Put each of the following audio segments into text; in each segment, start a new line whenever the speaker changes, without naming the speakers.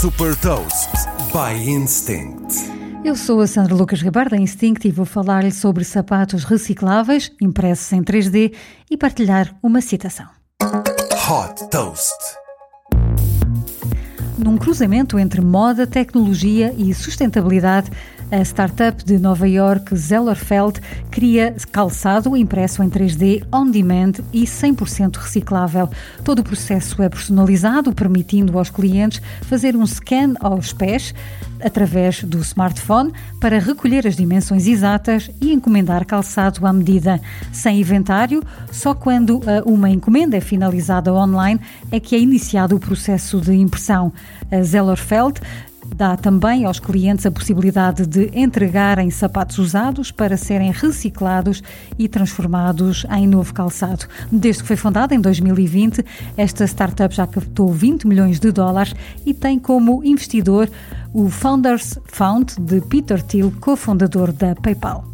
Super Toast by Instinct.
Eu sou a Sandra Lucas Ribeiro da Instinct e vou falar-lhe sobre sapatos recicláveis impressos em 3D e partilhar uma citação.
Hot Toast.
Num cruzamento entre moda, tecnologia e sustentabilidade, a startup de Nova York, Zellerfeld, cria calçado impresso em 3D on demand e 100% reciclável. Todo o processo é personalizado, permitindo aos clientes fazer um scan aos pés através do smartphone para recolher as dimensões exatas e encomendar calçado à medida. Sem inventário, só quando uma encomenda é finalizada online é que é iniciado o processo de impressão. A Zellerfeld Dá também aos clientes a possibilidade de entregarem sapatos usados para serem reciclados e transformados em novo calçado. Desde que foi fundada em 2020, esta startup já captou 20 milhões de dólares e tem como investidor o Founders Fund de Peter Thiel, cofundador da PayPal.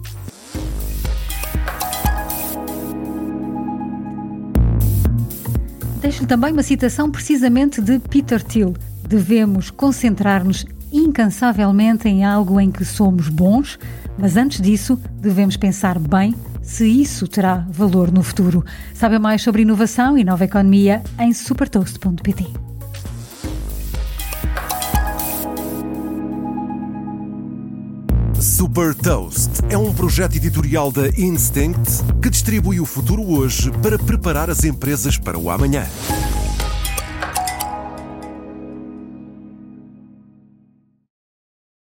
Deixo-lhe também uma citação precisamente de Peter Thiel. Devemos concentrar-nos incansavelmente em algo em que somos bons, mas antes disso devemos pensar bem se isso terá valor no futuro. Saiba mais sobre inovação e nova economia em supertoast.pt.
Super Toast é um projeto editorial da Instinct que distribui o futuro hoje para preparar as empresas para o amanhã.